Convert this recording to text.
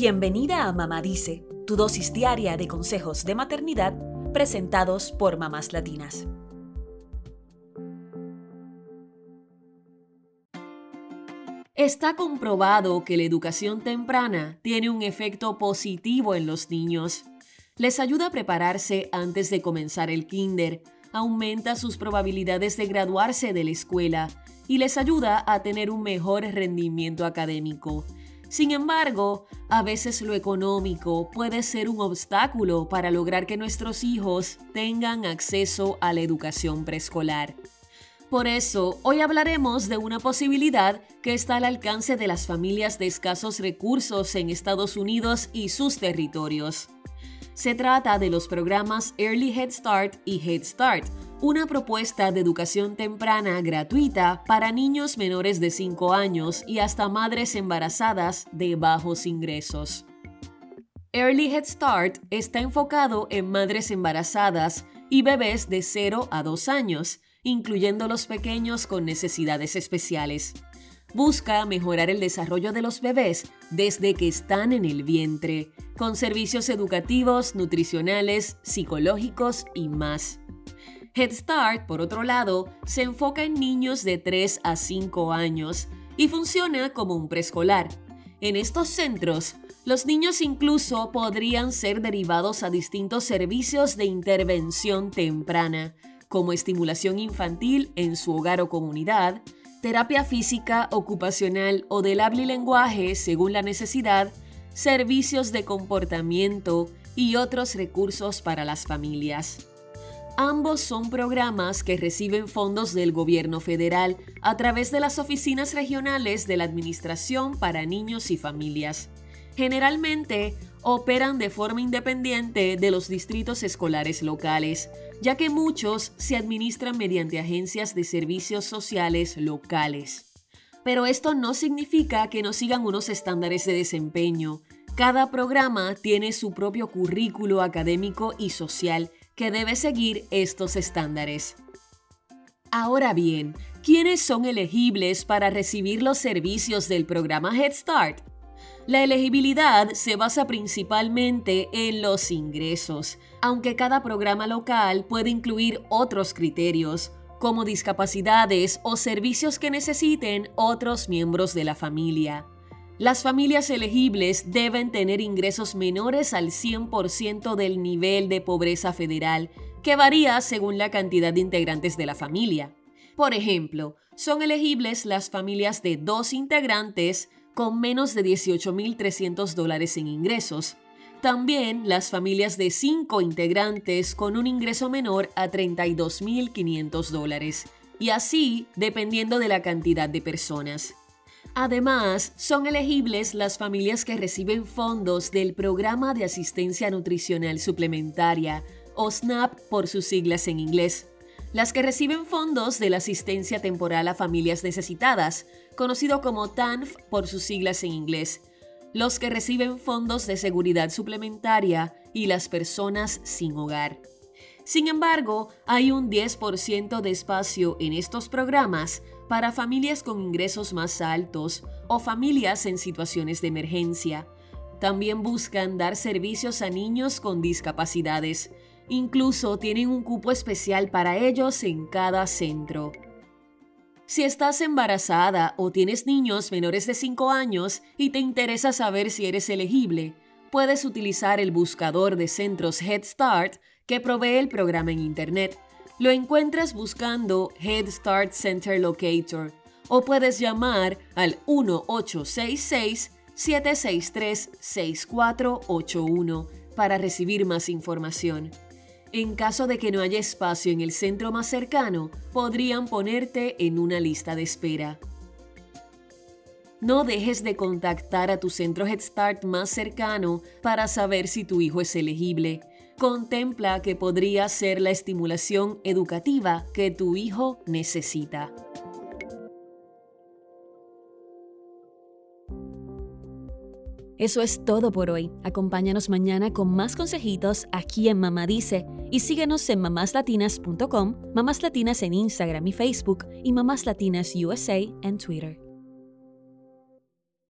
Bienvenida a Mamá Dice, tu dosis diaria de consejos de maternidad presentados por mamás latinas. Está comprobado que la educación temprana tiene un efecto positivo en los niños. Les ayuda a prepararse antes de comenzar el kinder, aumenta sus probabilidades de graduarse de la escuela y les ayuda a tener un mejor rendimiento académico. Sin embargo, a veces lo económico puede ser un obstáculo para lograr que nuestros hijos tengan acceso a la educación preescolar. Por eso, hoy hablaremos de una posibilidad que está al alcance de las familias de escasos recursos en Estados Unidos y sus territorios. Se trata de los programas Early Head Start y Head Start, una propuesta de educación temprana gratuita para niños menores de 5 años y hasta madres embarazadas de bajos ingresos. Early Head Start está enfocado en madres embarazadas y bebés de 0 a 2 años, incluyendo los pequeños con necesidades especiales busca mejorar el desarrollo de los bebés desde que están en el vientre, con servicios educativos, nutricionales, psicológicos y más. Head Start, por otro lado, se enfoca en niños de 3 a 5 años y funciona como un preescolar. En estos centros, los niños incluso podrían ser derivados a distintos servicios de intervención temprana, como estimulación infantil en su hogar o comunidad, terapia física, ocupacional o del habla y lenguaje según la necesidad, servicios de comportamiento y otros recursos para las familias. Ambos son programas que reciben fondos del gobierno federal a través de las oficinas regionales de la Administración para Niños y Familias. Generalmente, operan de forma independiente de los distritos escolares locales, ya que muchos se administran mediante agencias de servicios sociales locales. Pero esto no significa que no sigan unos estándares de desempeño. Cada programa tiene su propio currículo académico y social que debe seguir estos estándares. Ahora bien, ¿quiénes son elegibles para recibir los servicios del programa Head Start? La elegibilidad se basa principalmente en los ingresos, aunque cada programa local puede incluir otros criterios, como discapacidades o servicios que necesiten otros miembros de la familia. Las familias elegibles deben tener ingresos menores al 100% del nivel de pobreza federal, que varía según la cantidad de integrantes de la familia. Por ejemplo, son elegibles las familias de dos integrantes con menos de 18.300 dólares en ingresos. También las familias de 5 integrantes con un ingreso menor a 32.500 dólares, y así dependiendo de la cantidad de personas. Además, son elegibles las familias que reciben fondos del Programa de Asistencia Nutricional Suplementaria, o SNAP por sus siglas en inglés las que reciben fondos de la asistencia temporal a familias necesitadas, conocido como TANF por sus siglas en inglés, los que reciben fondos de seguridad suplementaria y las personas sin hogar. Sin embargo, hay un 10% de espacio en estos programas para familias con ingresos más altos o familias en situaciones de emergencia. También buscan dar servicios a niños con discapacidades, Incluso tienen un cupo especial para ellos en cada centro. Si estás embarazada o tienes niños menores de 5 años y te interesa saber si eres elegible, puedes utilizar el buscador de centros Head Start que provee el programa en Internet. Lo encuentras buscando Head Start Center Locator o puedes llamar al 1866 763 6481 para recibir más información. En caso de que no haya espacio en el centro más cercano, podrían ponerte en una lista de espera. No dejes de contactar a tu centro Head Start más cercano para saber si tu hijo es elegible. Contempla que podría ser la estimulación educativa que tu hijo necesita. Eso es todo por hoy. Acompáñanos mañana con más consejitos aquí en Mamá Dice y síguenos en mamáslatinas.com, Mamás Latinas en Instagram y Facebook y Mamás Latinas USA en Twitter.